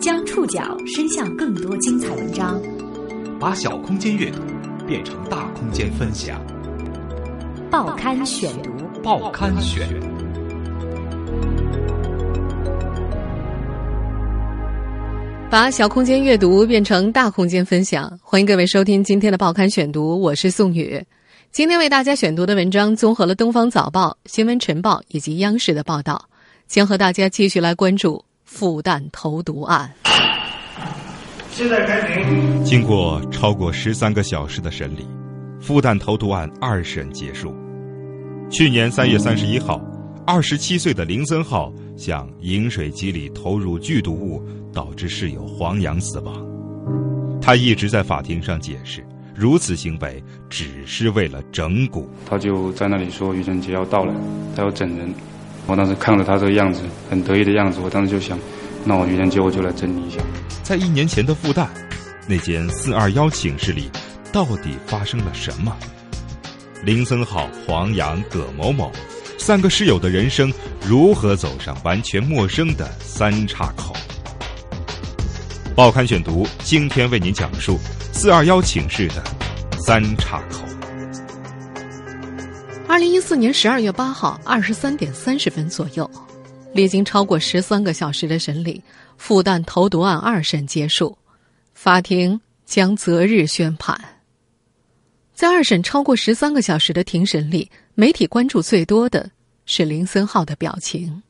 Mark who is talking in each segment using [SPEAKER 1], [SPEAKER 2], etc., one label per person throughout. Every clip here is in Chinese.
[SPEAKER 1] 将触角伸向更多精彩文章，
[SPEAKER 2] 把小空间阅读变成大空间分享。
[SPEAKER 1] 报刊选读，
[SPEAKER 2] 报刊选。
[SPEAKER 3] 把小空间阅读变成大空间分享，欢迎各位收听今天的报刊选读，我是宋宇。今天为大家选读的文章综合了《东方早报》《新闻晨报》以及央视的报道，将和大家继续来关注复旦投毒案。
[SPEAKER 4] 现在开庭。
[SPEAKER 5] 经过超过十三个小时的审理，复旦投毒案二审结束。去年三月三十一号，二十七岁的林森浩向饮水机里投入剧毒物。导致室友黄洋死亡，他一直在法庭上解释，如此行为只是为了整蛊。
[SPEAKER 6] 他就在那里说愚人节要到了，他要整人。我当时看着他这个样子，很得意的样子，我当时就想，那我愚人节我就来整理一下。
[SPEAKER 5] 在一年前的复旦，那间四二幺寝室里，到底发生了什么？林森浩、黄洋、葛某某三个室友的人生如何走上完全陌生的三岔口？报刊选读，今天为您讲述四二幺寝室的三岔口。
[SPEAKER 3] 二零一四年十二月八号二十三点三十分左右，历经超过十三个小时的审理，复旦投毒案二审结束，法庭将择日宣判。在二审超过十三个小时的庭审里，媒体关注最多的是林森浩的表情。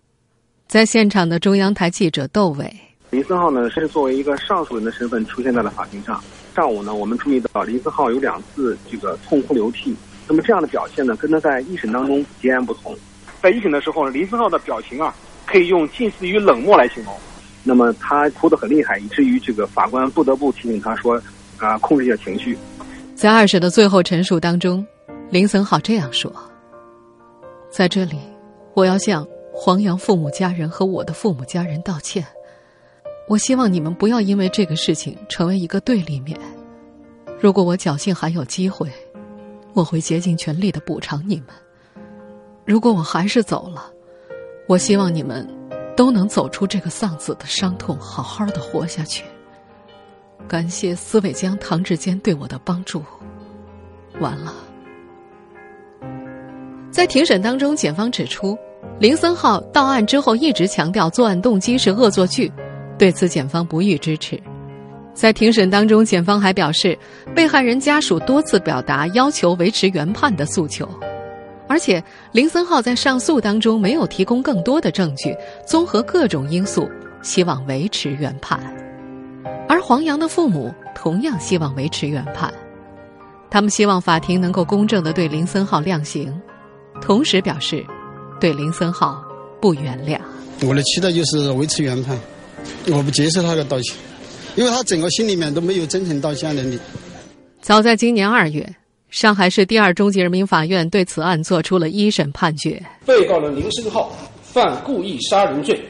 [SPEAKER 3] 在现场的中央台记者窦伟。
[SPEAKER 7] 林森浩呢是作为一个上诉人的身份出现在了法庭上。上午呢，我们注意到林森浩有两次这个痛哭流涕。那么这样的表现呢，跟他在一审当中截然不同。在一审的时候，林森浩的表情啊，可以用近似于冷漠来形容。那么他哭得很厉害，以至于这个法官不得不提醒他说：“啊，控制一下情绪。”
[SPEAKER 3] 在二审的最后陈述当中，林森浩这样说：“在这里，我要向黄洋父母家人和我的父母家人道歉。”我希望你们不要因为这个事情成为一个对立面。如果我侥幸还有机会，我会竭尽全力的补偿你们。如果我还是走了，我希望你们都能走出这个丧子的伤痛，好好的活下去。感谢司伟江、唐志坚对我的帮助。完了。在庭审当中，检方指出，林森浩到案之后一直强调作案动机是恶作剧。对此，检方不予支持。在庭审当中，检方还表示，被害人家属多次表达要求维持原判的诉求，而且林森浩在上诉当中没有提供更多的证据，综合各种因素，希望维持原判。而黄洋的父母同样希望维持原判，他们希望法庭能够公正的对林森浩量刑，同时表示对林森浩不原谅。
[SPEAKER 8] 我的期待就是维持原判。我不接受他的道歉，因为他整个心里面都没有真诚道歉能力。
[SPEAKER 3] 早在今年二月，上海市第二中级人民法院对此案作出了一审判决。
[SPEAKER 9] 被告人林森浩犯故意杀人罪，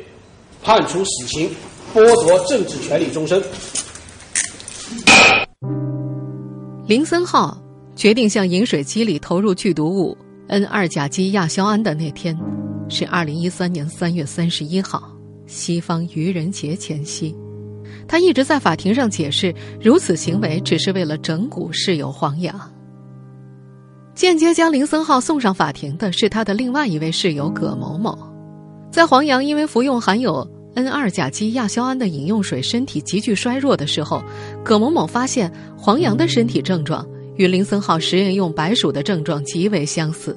[SPEAKER 9] 判处死刑，剥夺政治权利终身。
[SPEAKER 3] 林森浩决定向饮水机里投入剧毒物 N 二甲基亚硝胺的那天，是二零一三年三月三十一号。西方愚人节前夕，他一直在法庭上解释，如此行为只是为了整蛊室友黄洋。间接将林森浩送上法庭的是他的另外一位室友葛某某。在黄洋因为服用含有 N 二甲基亚硝胺的饮用水，身体急剧衰弱的时候，葛某某发现黄洋的身体症状与林森浩实验用白鼠的症状极为相似。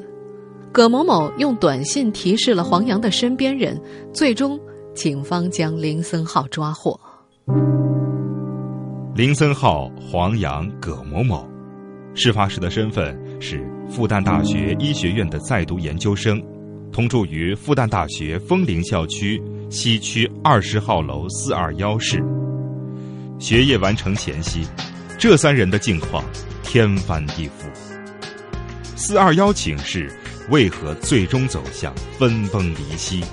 [SPEAKER 3] 葛某某用短信提示了黄洋的身边人，最终。警方将林森浩抓获。
[SPEAKER 5] 林森浩、黄洋、葛某某，事发时的身份是复旦大学医学院的在读研究生，同住于复旦大学枫林校区西区二十号楼四二幺室。学业完成前夕，这三人的境况天翻地覆。四二幺寝室为何最终走向分崩离析？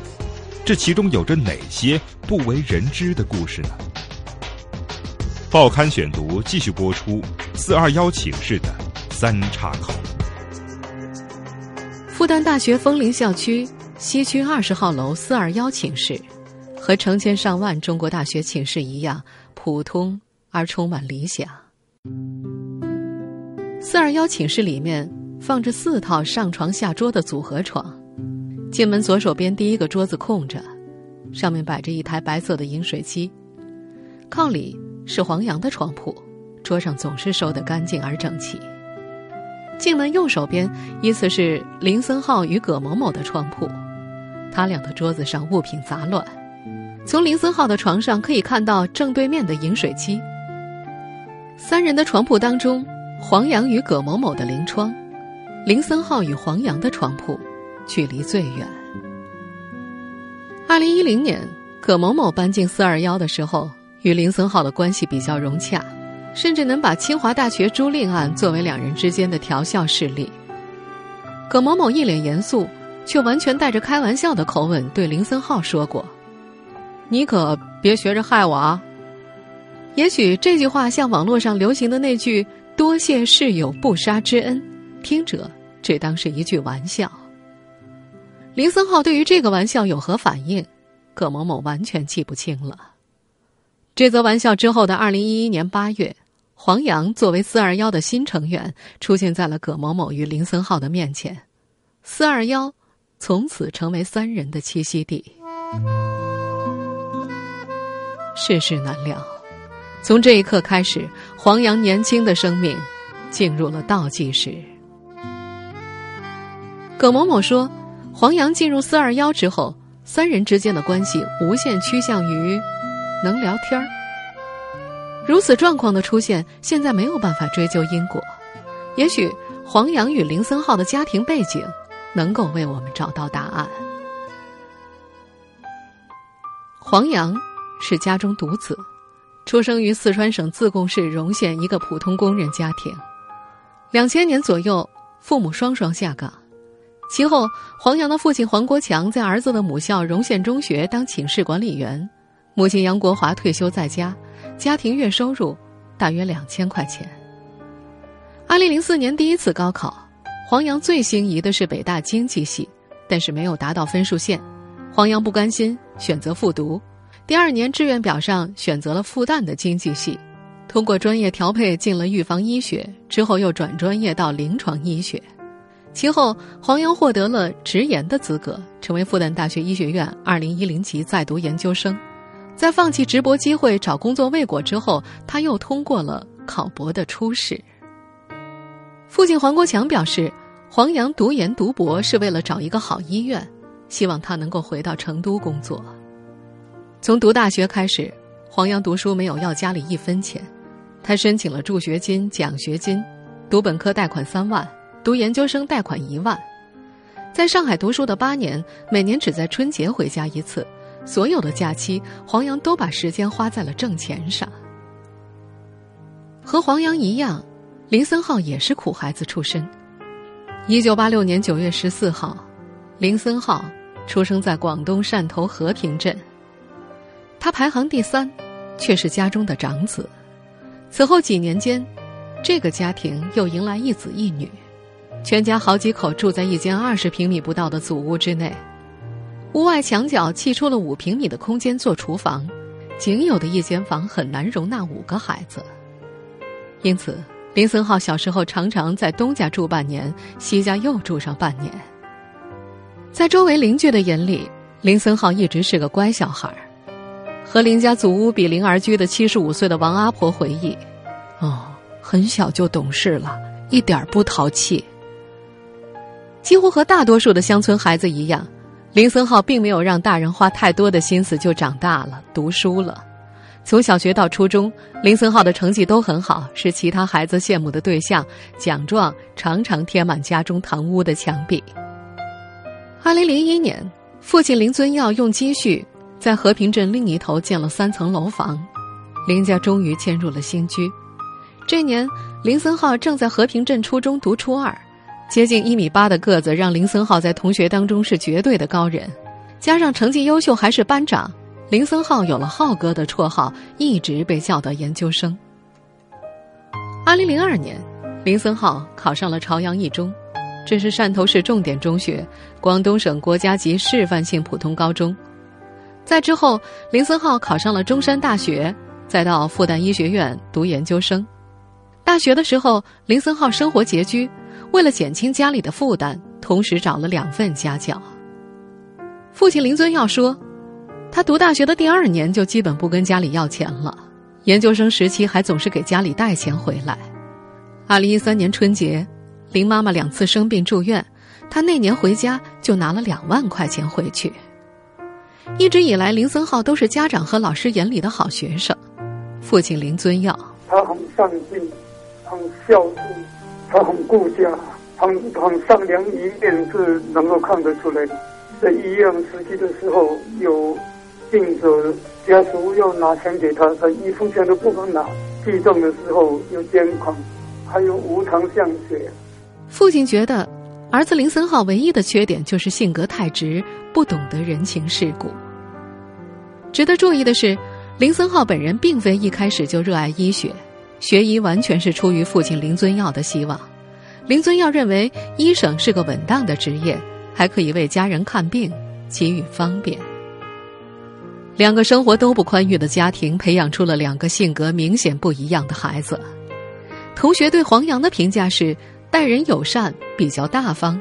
[SPEAKER 5] 这其中有着哪些不为人知的故事呢？报刊选读继续播出四二幺寝室的三岔口。
[SPEAKER 3] 复旦大学枫林校区西区二十号楼四二幺寝室，和成千上万中国大学寝室一样，普通而充满理想。四二幺寝室里面放着四套上床下桌的组合床，进门左手边第一个桌子空着，上面摆着一台白色的饮水机，靠里是黄洋的床铺，桌上总是收得干净而整齐。进门右手边依次是林森浩与葛某某的床铺，他俩的桌子上物品杂乱，从林森浩的床上可以看到正对面的饮水机。三人的床铺当中。黄洋与葛某某的临窗，林森浩与黄洋的床铺距离最远。二零一零年，葛某某搬进四二幺的时候，与林森浩的关系比较融洽，甚至能把清华大学朱令案作为两人之间的调笑事例。葛某某一脸严肃，却完全带着开玩笑的口吻对林森浩说过：“你可别学着害我啊！”也许这句话像网络上流行的那句。多谢室友不杀之恩，听者只当是一句玩笑。林森浩对于这个玩笑有何反应？葛某某完全记不清了。这则玩笑之后的二零一一年八月，黄洋作为四二幺的新成员出现在了葛某某与林森浩的面前，四二幺从此成为三人的栖息地。世事难料。从这一刻开始，黄洋年轻的生命进入了倒计时。葛某某说，黄洋进入四二幺之后，三人之间的关系无限趋向于能聊天儿。如此状况的出现，现在没有办法追究因果。也许黄洋与林森浩的家庭背景能够为我们找到答案。黄洋是家中独子。出生于四川省自贡市荣县一个普通工人家庭，两千年左右，父母双双下岗。其后，黄洋的父亲黄国强在儿子的母校荣县中学当寝室管理员，母亲杨国华退休在家，家庭月收入大约两千块钱。二零零四年第一次高考，黄洋最心仪的是北大经济系，但是没有达到分数线，黄洋不甘心，选择复读。第二年志愿表上选择了复旦的经济系，通过专业调配进了预防医学，之后又转专业到临床医学。其后，黄洋获得了直研的资格，成为复旦大学医学院二零一零级在读研究生。在放弃直博机会找工作未果之后，他又通过了考博的初试。父亲黄国强表示，黄洋读研读博是为了找一个好医院，希望他能够回到成都工作。从读大学开始，黄洋读书没有要家里一分钱，他申请了助学金、奖学金，读本科贷款三万，读研究生贷款一万。在上海读书的八年，每年只在春节回家一次，所有的假期，黄洋都把时间花在了挣钱上。和黄洋一样，林森浩也是苦孩子出身。一九八六年九月十四号，林森浩出生在广东汕头和平镇。他排行第三，却是家中的长子。此后几年间，这个家庭又迎来一子一女，全家好几口住在一间二十平米不到的祖屋之内。屋外墙角砌出了五平米的空间做厨房，仅有的一间房很难容纳五个孩子。因此，林森浩小时候常常在东家住半年，西家又住上半年。在周围邻居的眼里，林森浩一直是个乖小孩儿。和林家祖屋比邻而居的七十五岁的王阿婆回忆：“哦，很小就懂事了，一点不淘气。几乎和大多数的乡村孩子一样，林森浩并没有让大人花太多的心思就长大了，读书了。从小学到初中，林森浩的成绩都很好，是其他孩子羡慕的对象，奖状常常贴满家中堂屋的墙壁。二零零一年，父亲林尊耀用积蓄。”在和平镇另一头建了三层楼房，林家终于迁入了新居。这年，林森浩正在和平镇初中读初二，接近一米八的个子让林森浩在同学当中是绝对的高人，加上成绩优秀还是班长，林森浩有了“浩哥”的绰号，一直被叫到研究生。二零零二年，林森浩考上了朝阳一中，这是汕头市重点中学、广东省国家级示范性普通高中。在之后，林森浩考上了中山大学，再到复旦医学院读研究生。大学的时候，林森浩生活拮据，为了减轻家里的负担，同时找了两份家教。父亲林尊耀说，他读大学的第二年就基本不跟家里要钱了，研究生时期还总是给家里带钱回来。二零一三年春节。林妈妈两次生病住院，他那年回家就拿了两万块钱回去。一直以来，林森浩都是家长和老师眼里的好学生。父亲林尊耀，
[SPEAKER 10] 他很上进，很孝顺，他很顾家，很很善良，一面是能够看得出来的。在医院实习的时候，有病者家属要拿钱给他，他一分钱都不肯拿。地震的时候有监控，还有无偿献血。
[SPEAKER 3] 父亲觉得，儿子林森浩唯一的缺点就是性格太直，不懂得人情世故。值得注意的是，林森浩本人并非一开始就热爱医学，学医完全是出于父亲林尊耀的希望。林尊耀认为，医生是个稳当的职业，还可以为家人看病，给予方便。两个生活都不宽裕的家庭，培养出了两个性格明显不一样的孩子。同学对黄洋的评价是。待人友善，比较大方。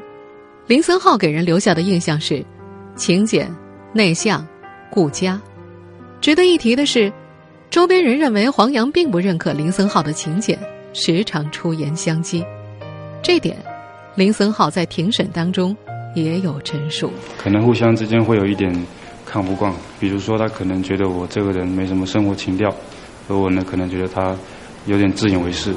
[SPEAKER 3] 林森浩给人留下的印象是勤俭、内向、顾家。值得一提的是，周边人认为黄洋并不认可林森浩的请柬，时常出言相讥。这点，林森浩在庭审当中也有陈述。
[SPEAKER 6] 可能互相之间会有一点看不惯，比如说他可能觉得我这个人没什么生活情调，而我呢可能觉得他有点自以为是。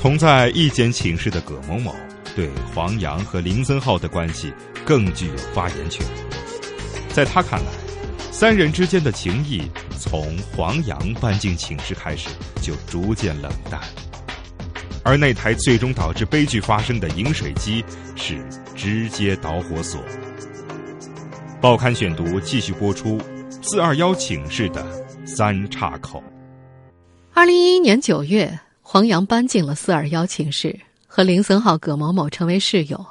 [SPEAKER 5] 同在一间寝室的葛某某，对黄洋和林森浩的关系更具有发言权。在他看来，三人之间的情谊从黄洋搬进寝室开始就逐渐冷淡，而那台最终导致悲剧发生的饮水机是直接导火索。报刊选读继续播出：四二幺寝室的三岔口。
[SPEAKER 3] 二零一一年九月。黄洋搬进了四二幺寝室，和林森浩、葛某某成为室友。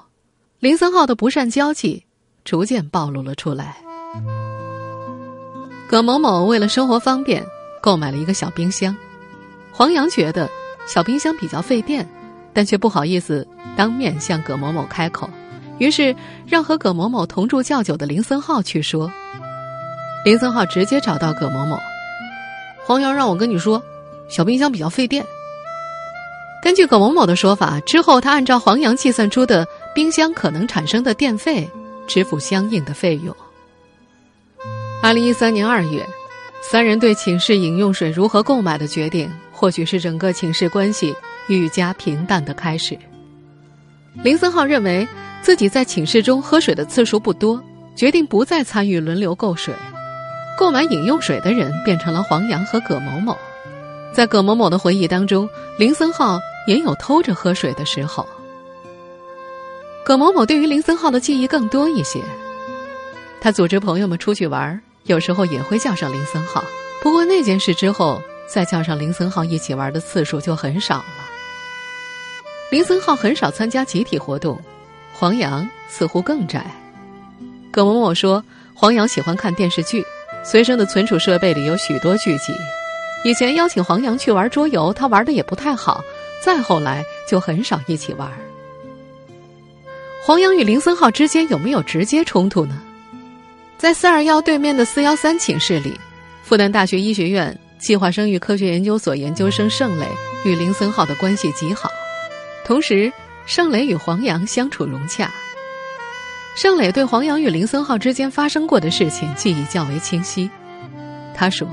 [SPEAKER 3] 林森浩的不善交际逐渐暴露了出来。葛某某为了生活方便，购买了一个小冰箱。黄洋觉得小冰箱比较费电，但却不好意思当面向葛某某开口，于是让和葛某某同住较久的林森浩去说。林森浩直接找到葛某某：“黄洋让我跟你说，小冰箱比较费电。”根据葛某某的说法，之后他按照黄洋计算出的冰箱可能产生的电费，支付相应的费用。二零一三年二月，三人对寝室饮用水如何购买的决定，或许是整个寝室关系愈加平淡的开始。林森浩认为自己在寝室中喝水的次数不多，决定不再参与轮流购水，购买饮用水的人变成了黄洋和葛某某。在葛某某的回忆当中，林森浩也有偷着喝水的时候。葛某某对于林森浩的记忆更多一些，他组织朋友们出去玩，有时候也会叫上林森浩。不过那件事之后，再叫上林森浩一起玩的次数就很少了。林森浩很少参加集体活动，黄洋似乎更宅。葛某某说，黄洋喜欢看电视剧，随身的存储设备里有许多剧集。以前邀请黄洋去玩桌游，他玩的也不太好。再后来就很少一起玩。黄洋与林森浩之间有没有直接冲突呢？在四二幺对面的四幺三寝室里，复旦大学医学院计划生育科学研究所研究生盛磊与林森浩的关系极好，同时盛磊与黄洋相处融洽。盛磊对黄洋与林森浩之间发生过的事情记忆较为清晰，他说。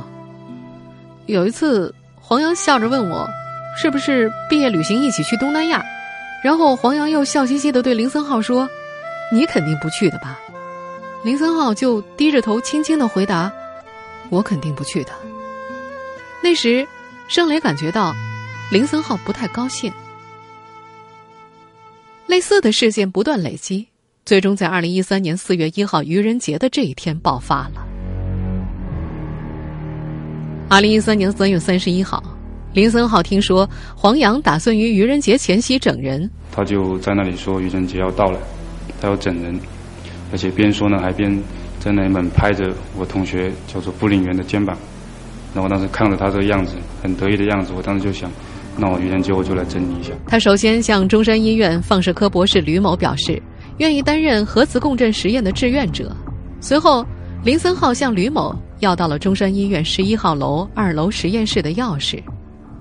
[SPEAKER 3] 有一次，黄洋笑着问我：“是不是毕业旅行一起去东南亚？”然后黄洋又笑嘻嘻的对林森浩说：“你肯定不去的吧？”林森浩就低着头轻轻的回答：“我肯定不去的。”那时，盛磊感觉到林森浩不太高兴。类似的事件不断累积，最终在二零一三年四月一号愚人节的这一天爆发了。二零一三年三月三十一号，林森浩听说黄洋打算于愚人节前夕整人，
[SPEAKER 6] 他就在那里说愚人节要到了，他要整人，而且边说呢还边在那猛拍着我同学叫做布林元的肩膀。然后当时看着他这个样子，很得意的样子，我当时就想，那我愚人节我就来整你一下。
[SPEAKER 3] 他首先向中山医院放射科博士吕某表示，愿意担任核磁共振实验的志愿者。随后，林森浩向吕某要到了中山医院十一号楼二楼实验室的钥匙。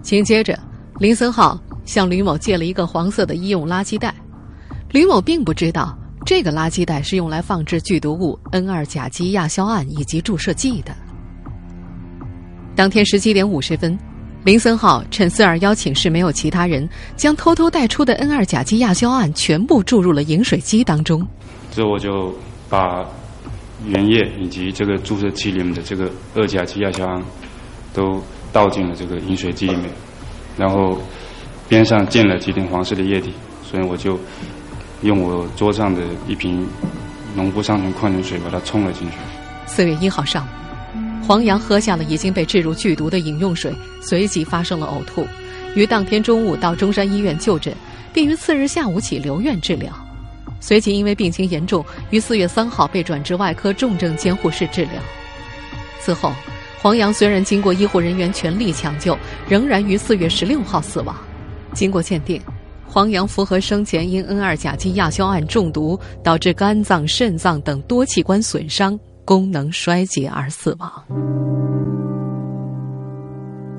[SPEAKER 3] 紧接着，林森浩向吕某借了一个黄色的医用垃圾袋。吕某并不知道这个垃圾袋是用来放置剧毒物 N 二甲基亚硝胺以及注射剂的。当天十七点五十分，林森浩趁四二幺寝室没有其他人，将偷偷带出的 N 二甲基亚硝胺全部注入了饮水机当中。
[SPEAKER 6] 之后我就把原液以及这个注射器里面的这个二甲基亚硝胺都倒进了这个饮水机里面，然后边上溅了几点黄色的液体，所以我就用我桌上的一瓶农夫山泉矿泉水把它冲了进去。
[SPEAKER 3] 四月一号上午。黄洋喝下了已经被置入剧毒的饮用水，随即发生了呕吐，于当天中午到中山医院就诊，并于次日下午起留院治疗。随即因为病情严重，于四月三号被转至外科重症监护室治疗。此后，黄洋虽然经过医护人员全力抢救，仍然于四月十六号死亡。经过鉴定，黄洋符合生前因 N 二甲基亚硝胺中毒导致肝脏、肾脏等多器官损伤。功能衰竭而死亡。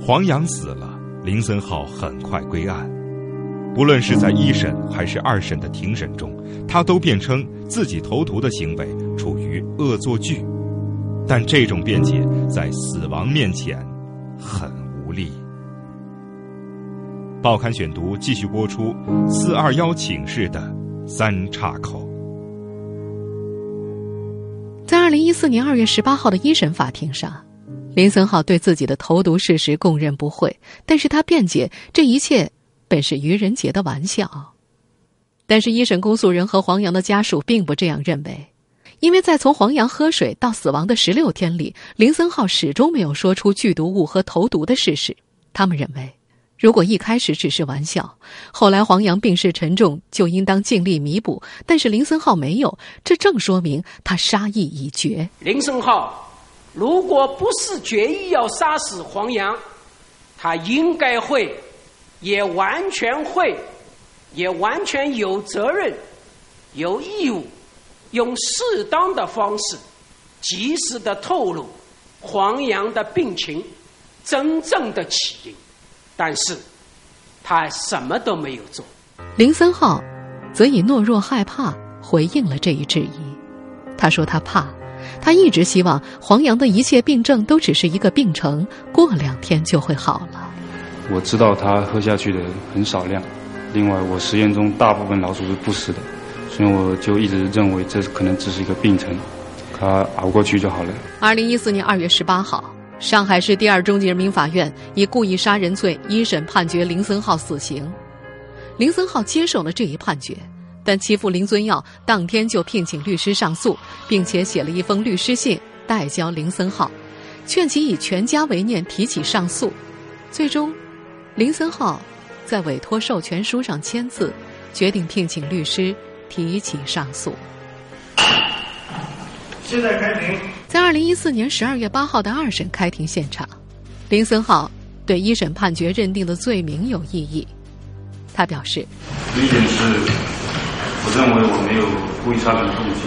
[SPEAKER 5] 黄洋死了，林森浩很快归案。不论是在一审还是二审的庭审中，他都辩称自己投毒的行为处于恶作剧，但这种辩解在死亡面前很无力。报刊选读继续播出四二幺寝室的三岔口。
[SPEAKER 3] 在二零一四年二月十八号的一审法庭上，林森浩对自己的投毒事实供认不讳，但是他辩解这一切本是愚人节的玩笑。但是，一审公诉人和黄洋的家属并不这样认为，因为在从黄洋喝水到死亡的十六天里，林森浩始终没有说出剧毒物和投毒的事实。他们认为。如果一开始只是玩笑，后来黄洋病势沉重，就应当尽力弥补。但是林森浩没有，这正说明他杀意已决。
[SPEAKER 9] 林森浩如果不是决意要杀死黄洋，他应该会，也完全会，也完全有责任、有义务，用适当的方式，及时的透露黄洋的病情真正的起因。但是，他什么都没有做。
[SPEAKER 3] 林森浩则以懦弱、害怕回应了这一质疑。他说：“他怕，他一直希望黄洋的一切病症都只是一个病程，过两天就会好了。”
[SPEAKER 6] 我知道他喝下去的很少量，另外我实验中大部分老鼠是不死的，所以我就一直认为这可能只是一个病程，他熬过去就好了。
[SPEAKER 3] 二零一四年二月十八号。上海市第二中级人民法院以故意杀人罪一审判决林森浩死刑，林森浩接受了这一判决，但其父林尊耀当天就聘请律师上诉，并且写了一封律师信代交林森浩，劝其以全家为念提起上诉。最终，林森浩在委托授权书上签字，决定聘请律师提起上诉。
[SPEAKER 4] 现在开庭。
[SPEAKER 3] 在二零一四年十二月八号的二审开庭现场，林森浩对一审判决认定的罪名有异议。他表示：“
[SPEAKER 6] 第一点是，我认为我没有故意杀人动机；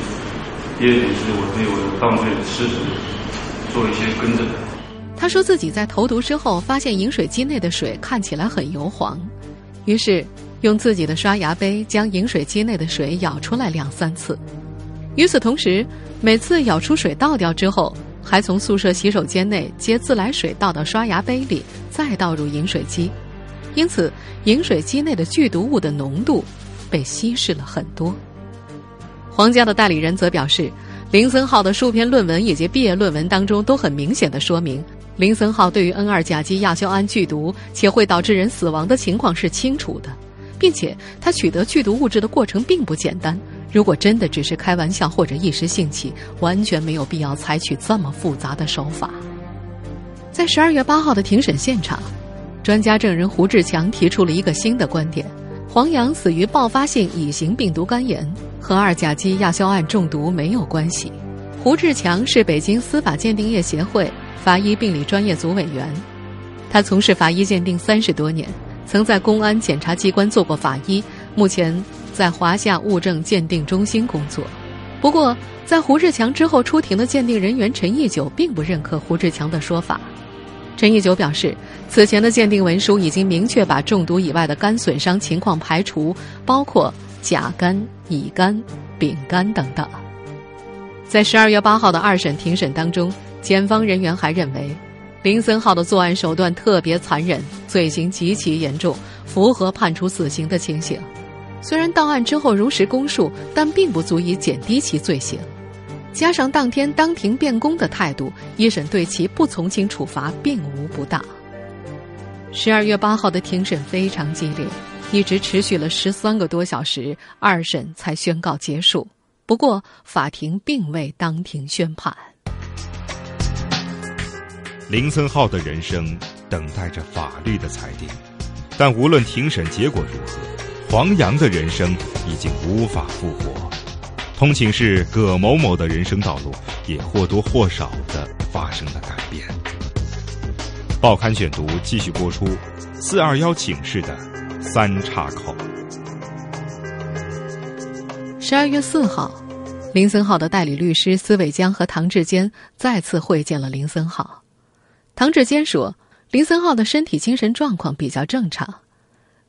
[SPEAKER 6] 第二点是我对我的犯罪的事实做一些更正。”
[SPEAKER 3] 他说自己在投毒之后，发现饮水机内的水看起来很油黄，于是用自己的刷牙杯将饮水机内的水舀出来两三次。与此同时，每次舀出水倒掉之后，还从宿舍洗手间内接自来水倒到刷牙杯里，再倒入饮水机，因此饮水机内的剧毒物的浓度被稀释了很多。皇家的代理人则表示，林森浩的数篇论文以及毕业论文当中都很明显的说明，林森浩对于 N 二甲基亚硝胺剧毒且会导致人死亡的情况是清楚的，并且他取得剧毒物质的过程并不简单。如果真的只是开玩笑或者一时兴起，完全没有必要采取这么复杂的手法。在十二月八号的庭审现场，专家证人胡志强提出了一个新的观点：黄洋死于爆发性乙型病毒肝炎，和二甲基亚硝胺中毒没有关系。胡志强是北京司法鉴定业协会法医病理专业组委员，他从事法医鉴定三十多年，曾在公安检察机关做过法医，目前在华夏物证鉴定中心工作。不过，在胡志强之后出庭的鉴定人员陈义久并不认可胡志强的说法。陈义久表示，此前的鉴定文书已经明确把中毒以外的肝损伤情况排除，包括甲肝、乙肝、丙肝等等。在十二月八号的二审庭审当中，检方人员还认为，林森浩的作案手段特别残忍，罪行极其严重，符合判处死刑的情形。虽然到案之后如实供述，但并不足以减低其罪行。加上当天当庭辩供的态度，一审对其不从轻处罚并无不当。十二月八号的庭审非常激烈，一直持续了十三个多小时，二审才宣告结束。不过，法庭并未当庭宣判。
[SPEAKER 5] 林森浩的人生等待着法律的裁定，但无论庭审结果如何。黄洋的人生已经无法复活，通勤室葛某某的人生道路也或多或少的发生了改变。报刊选读继续播出，四二幺请示的三岔口。
[SPEAKER 3] 十二月四号，林森浩的代理律师司伟江和唐志坚再次会见了林森浩。唐志坚说，林森浩的身体精神状况比较正常。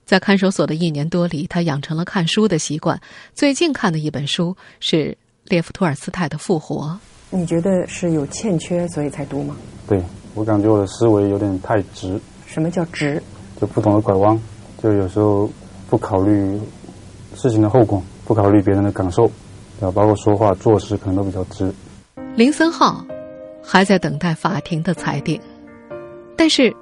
[SPEAKER 3] 在看守所的一年多里，他养成了看书的习惯。最近看的一本书是列夫·托尔斯泰的《复活》。
[SPEAKER 11] 你觉得是有欠缺，所以才读吗？
[SPEAKER 12] 对，我感觉我的思维有点太直。
[SPEAKER 11] 什么叫直？
[SPEAKER 12] 就不懂得拐弯，就有时候不考虑事情的后果，不考虑别人的感受，啊，包括说话做事可能都比较直。
[SPEAKER 3] 林森浩还在等待法庭的裁定，但是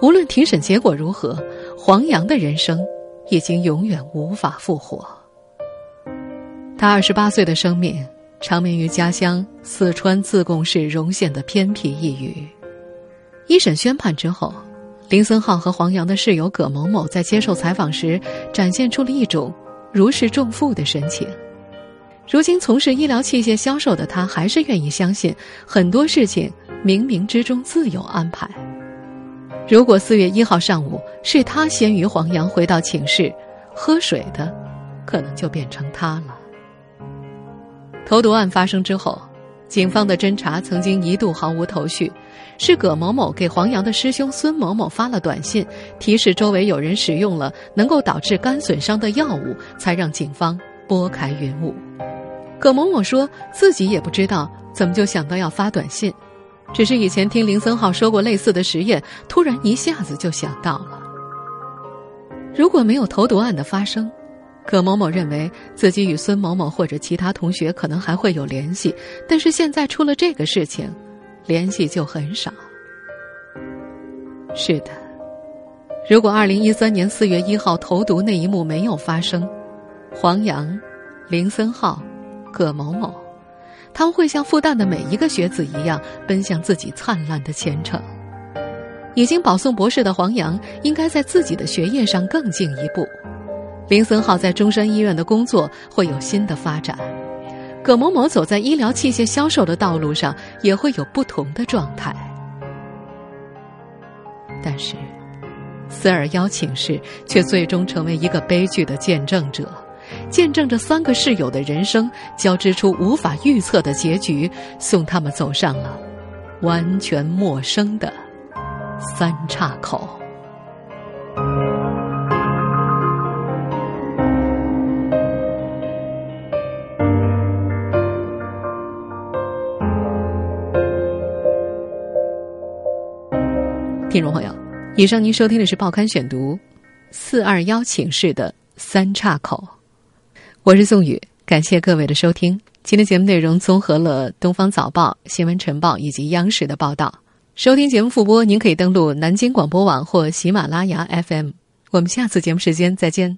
[SPEAKER 3] 无论庭审结果如何。黄洋的人生已经永远无法复活。他二十八岁的生命长眠于家乡四川自贡市荣县的偏僻一隅。一审宣判之后，林森浩和黄洋的室友葛某某在接受采访时，展现出了一种如释重负的神情。如今从事医疗器械销售的他，还是愿意相信很多事情冥冥之中自有安排。如果四月一号上午是他先于黄洋回到寝室喝水的，可能就变成他了。投毒案发生之后，警方的侦查曾经一度毫无头绪，是葛某某给黄洋的师兄孙某某发了短信，提示周围有人使用了能够导致肝损伤的药物，才让警方拨开云雾。葛某某说自己也不知道怎么就想到要发短信。只是以前听林森浩说过类似的实验，突然一下子就想到了。如果没有投毒案的发生，葛某某认为自己与孙某某或者其他同学可能还会有联系，但是现在出了这个事情，联系就很少。是的，如果二零一三年四月一号投毒那一幕没有发生，黄洋、林森浩、葛某某。他们会像复旦的每一个学子一样，奔向自己灿烂的前程。已经保送博士的黄洋，应该在自己的学业上更进一步。林森浩在中山医院的工作会有新的发展。葛某某走在医疗器械销售的道路上，也会有不同的状态。但是，四二幺寝室却最终成为一个悲剧的见证者。见证着三个室友的人生交织出无法预测的结局，送他们走上了完全陌生的三岔口。听众朋友，以上您收听的是《报刊选读》，四二幺寝室的三岔口。我是宋宇，感谢各位的收听。今天节目内容综合了《东方早报》《新闻晨报》以及央视的报道。收听节目复播，您可以登录南京广播网或喜马拉雅 FM。我们下次节目时间再见。